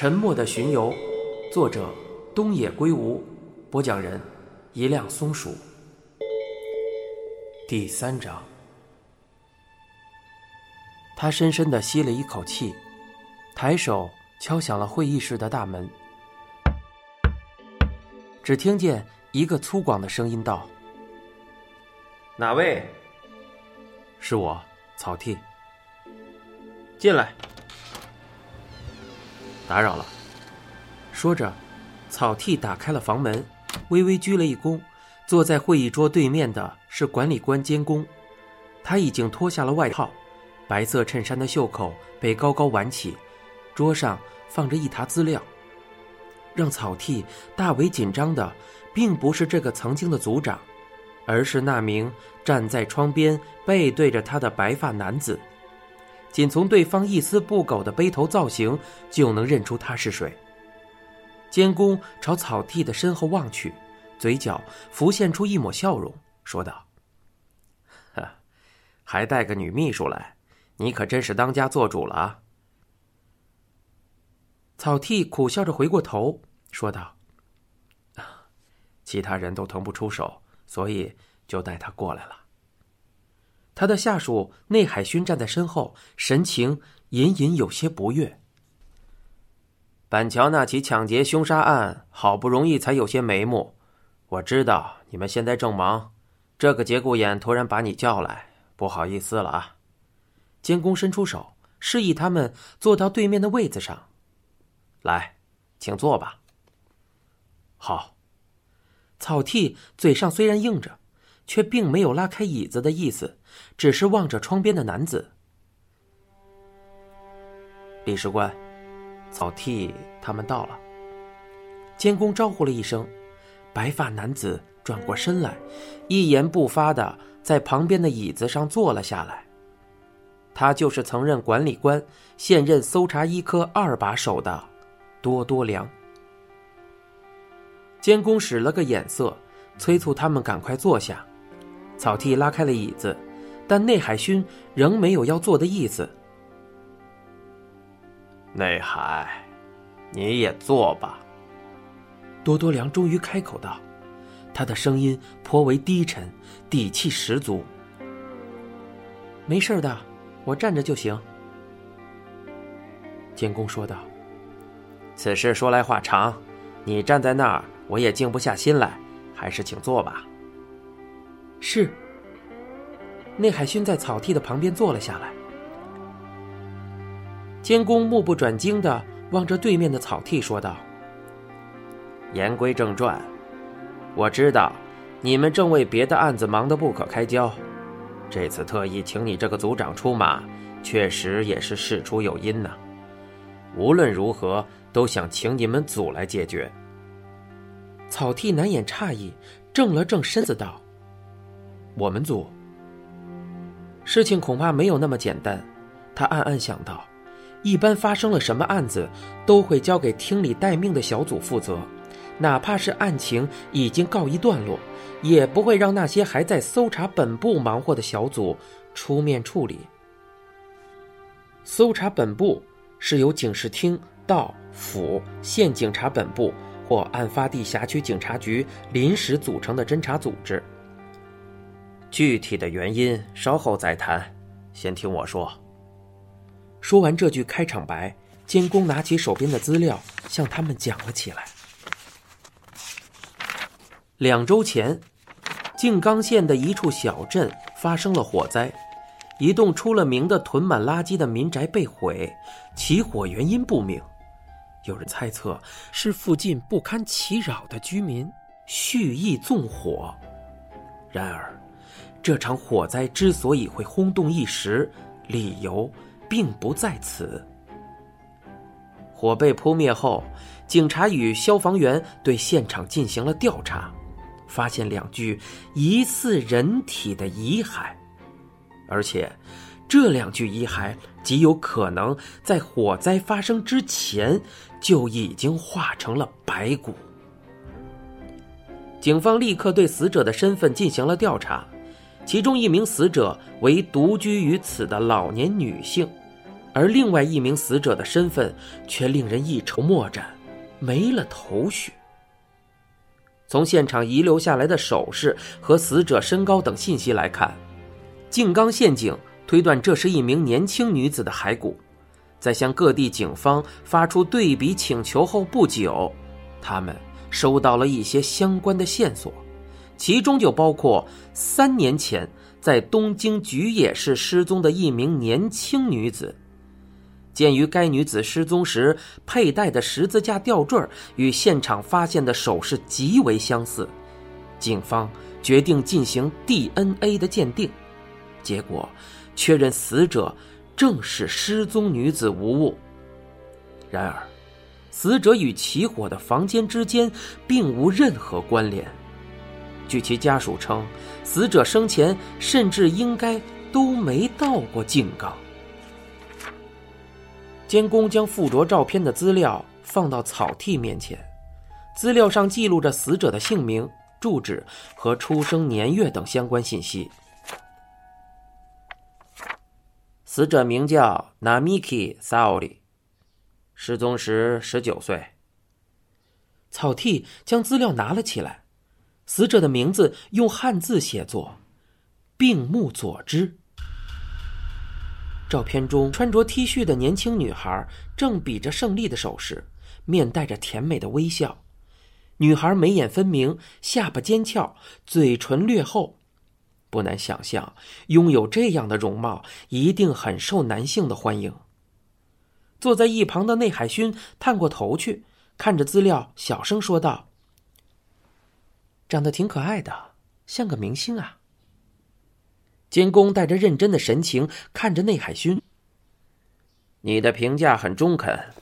沉默的巡游，作者东野圭吾，播讲人一辆松鼠。第三章，他深深的吸了一口气，抬手敲响了会议室的大门。只听见一个粗犷的声音道：“哪位？是我，草剃。进来。”打扰了。说着，草剃打开了房门，微微鞠了一躬。坐在会议桌对面的是管理官监工，他已经脱下了外套，白色衬衫的袖口被高高挽起，桌上放着一沓资料。让草剃大为紧张的，并不是这个曾经的组长，而是那名站在窗边背对着他的白发男子。仅从对方一丝不苟的背头造型，就能认出他是谁。监工朝草剃的身后望去，嘴角浮现出一抹笑容，说道：“呵 还带个女秘书来，你可真是当家做主了啊！”草剃苦笑着回过头，说道：“ 其他人都腾不出手，所以就带他过来了。”他的下属内海勋站在身后，神情隐隐有些不悦。板桥那起抢劫凶杀案，好不容易才有些眉目。我知道你们现在正忙，这个节骨眼突然把你叫来，不好意思了啊。监工伸出手，示意他们坐到对面的位子上。来，请坐吧。好。草剃嘴上虽然硬着。却并没有拉开椅子的意思，只是望着窗边的男子。李士官，草剃他们到了。监工招呼了一声，白发男子转过身来，一言不发的在旁边的椅子上坐了下来。他就是曾任管理官、现任搜查一科二把手的多多良。监工使了个眼色，催促他们赶快坐下。草剃拉开了椅子，但内海勋仍没有要坐的意思。内海，你也坐吧。多多良终于开口道，他的声音颇为低沉，底气十足。没事的，我站着就行。监工说道：“此事说来话长，你站在那儿，我也静不下心来，还是请坐吧。”是。内海勋在草剃的旁边坐了下来。监工目不转睛的望着对面的草剃，说道：“言归正传，我知道你们正为别的案子忙得不可开交，这次特意请你这个组长出马，确实也是事出有因呐。无论如何，都想请你们组来解决。”草剃难掩诧异，正了正身子道。我们组事情恐怕没有那么简单，他暗暗想到，一般发生了什么案子，都会交给厅里待命的小组负责，哪怕是案情已经告一段落，也不会让那些还在搜查本部忙活的小组出面处理。搜查本部是由警视厅、道、府、县警察本部或案发地辖区警察局临时组成的侦查组织。具体的原因稍后再谈，先听我说。说完这句开场白，监工拿起手边的资料，向他们讲了起来。两周前，静冈县的一处小镇发生了火灾，一栋出了名的囤满垃圾的民宅被毁，起火原因不明，有人猜测是附近不堪其扰的居民蓄意纵火。然而。这场火灾之所以会轰动一时，理由并不在此。火被扑灭后，警察与消防员对现场进行了调查，发现两具疑似人体的遗骸，而且这两具遗骸极有可能在火灾发生之前就已经化成了白骨。警方立刻对死者的身份进行了调查。其中一名死者为独居于此的老年女性，而另外一名死者的身份却令人一筹莫展，没了头绪。从现场遗留下来的首饰和死者身高等信息来看，静冈县警推断这是一名年轻女子的骸骨。在向各地警方发出对比请求后不久，他们收到了一些相关的线索，其中就包括三年前在东京菊野市失踪的一名年轻女子。鉴于该女子失踪时佩戴的十字架吊坠与现场发现的首饰极为相似，警方决定进行 DNA 的鉴定，结果确认死者正是失踪女子无误。然而，死者与起火的房间之间并无任何关联。据其家属称，死者生前甚至应该都没到过静冈。监工将附着照片的资料放到草剃面前，资料上记录着死者的姓名、住址和出生年月等相关信息。死者名叫 Namiki Saori，失踪时十九岁。草剃将资料拿了起来，死者的名字用汉字写作“病木佐之”。照片中穿着 T 恤的年轻女孩正比着胜利的手势，面带着甜美的微笑。女孩眉眼分明，下巴尖翘，嘴唇略厚，不难想象，拥有这样的容貌一定很受男性的欢迎。坐在一旁的内海勋探过头去，看着资料，小声说道：“长得挺可爱的，像个明星啊。”监工带着认真的神情看着内海勋。你的评价很中肯。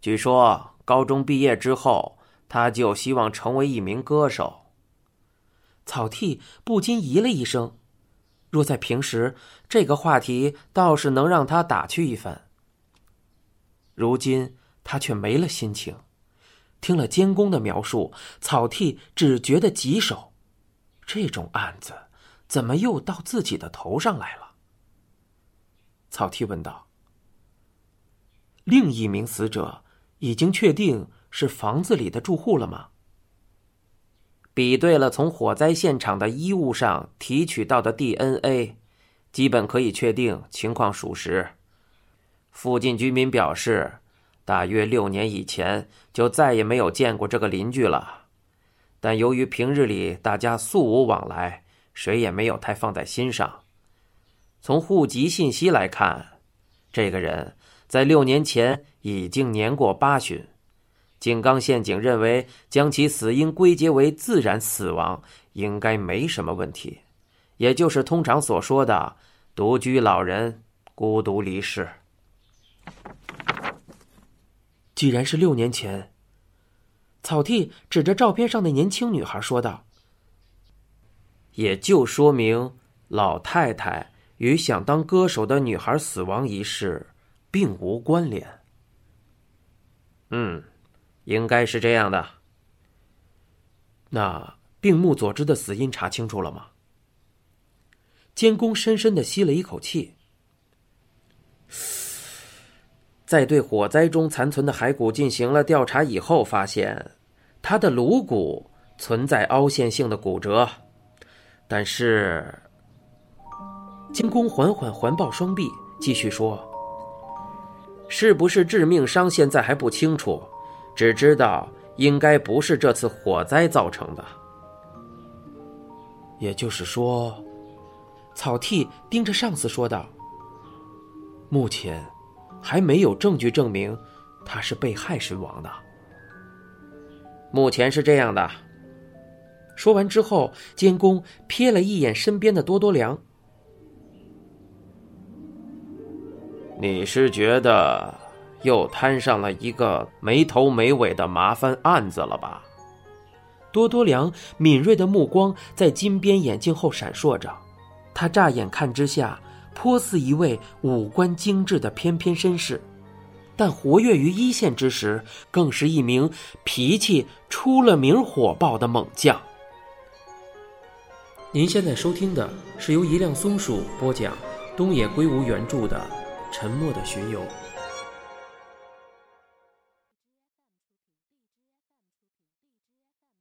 据说高中毕业之后，他就希望成为一名歌手。草剃不禁咦了一声。若在平时，这个话题倒是能让他打趣一番。如今他却没了心情。听了监工的描述，草剃只觉得棘手。这种案子。怎么又到自己的头上来了？草剃问道。另一名死者已经确定是房子里的住户了吗？比对了从火灾现场的衣物上提取到的 DNA，基本可以确定情况属实。附近居民表示，大约六年以前就再也没有见过这个邻居了，但由于平日里大家素无往来。谁也没有太放在心上。从户籍信息来看，这个人在六年前已经年过八旬。井冈县警认为，将其死因归结为自然死亡应该没什么问题，也就是通常所说的独居老人孤独离世。既然是六年前，草剃指着照片上的年轻女孩说道。也就说明，老太太与想当歌手的女孩死亡一事并无关联。嗯，应该是这样的。那病木佐之的死因查清楚了吗？监工深深的吸了一口气，在对火灾中残存的骸骨进行了调查以后，发现他的颅骨存在凹陷性的骨折。但是，金工缓缓环抱双臂，继续说：“是不是致命伤现在还不清楚，只知道应该不是这次火灾造成的。”也就是说，草剃盯着上司说道：“目前还没有证据证明他是被害身亡的。目前是这样的。”说完之后，监工瞥了一眼身边的多多良。你是觉得又摊上了一个没头没尾的麻烦案子了吧？多多良敏锐的目光在金边眼镜后闪烁着，他乍眼看之下颇似一位五官精致的翩翩绅士，但活跃于一线之时，更是一名脾气出了名火爆的猛将。您现在收听的是由一辆松鼠播讲、东野圭吾原著的《沉默的巡游。